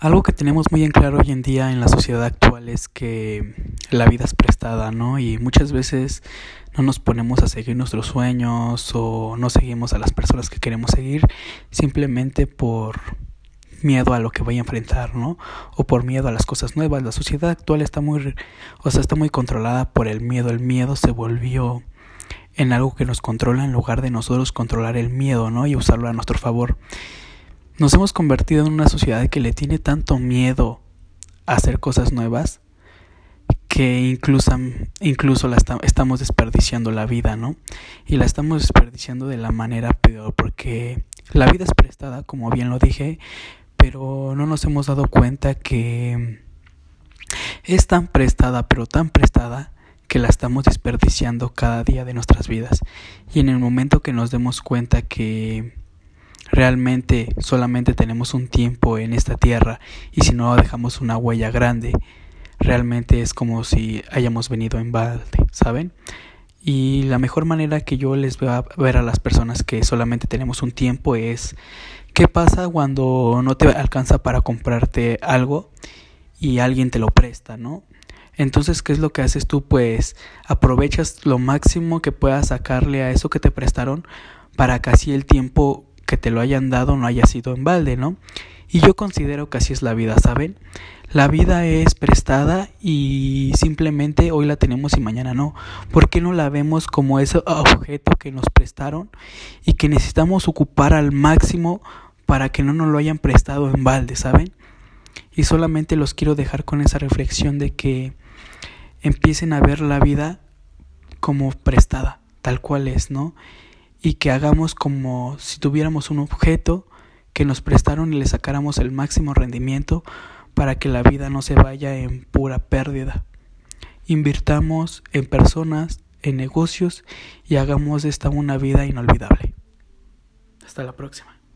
Algo que tenemos muy en claro hoy en día en la sociedad actual es que la vida es prestada, ¿no? Y muchas veces no nos ponemos a seguir nuestros sueños o no seguimos a las personas que queremos seguir simplemente por miedo a lo que vaya a enfrentar, ¿no? O por miedo a las cosas nuevas. La sociedad actual está muy, o sea, está muy controlada por el miedo. El miedo se volvió en algo que nos controla en lugar de nosotros controlar el miedo, ¿no? Y usarlo a nuestro favor. Nos hemos convertido en una sociedad que le tiene tanto miedo a hacer cosas nuevas que incluso, incluso la estamos desperdiciando la vida, ¿no? Y la estamos desperdiciando de la manera peor porque la vida es prestada, como bien lo dije, pero no nos hemos dado cuenta que es tan prestada, pero tan prestada que la estamos desperdiciando cada día de nuestras vidas. Y en el momento que nos demos cuenta que realmente solamente tenemos un tiempo en esta tierra y si no dejamos una huella grande, realmente es como si hayamos venido en balde, ¿saben? Y la mejor manera que yo les voy a ver a las personas que solamente tenemos un tiempo es qué pasa cuando no te alcanza para comprarte algo y alguien te lo presta, ¿no? Entonces, ¿qué es lo que haces tú? Pues aprovechas lo máximo que puedas sacarle a eso que te prestaron para que así el tiempo que te lo hayan dado no haya sido en balde, ¿no? Y yo considero que así es la vida, ¿saben? La vida es prestada y simplemente hoy la tenemos y mañana no. ¿Por qué no la vemos como ese objeto que nos prestaron y que necesitamos ocupar al máximo para que no nos lo hayan prestado en balde, ¿saben? Y solamente los quiero dejar con esa reflexión de que empiecen a ver la vida como prestada, tal cual es, ¿no? Y que hagamos como si tuviéramos un objeto que nos prestaron y le sacáramos el máximo rendimiento para que la vida no se vaya en pura pérdida. Invirtamos en personas, en negocios y hagamos esta una vida inolvidable. Hasta la próxima.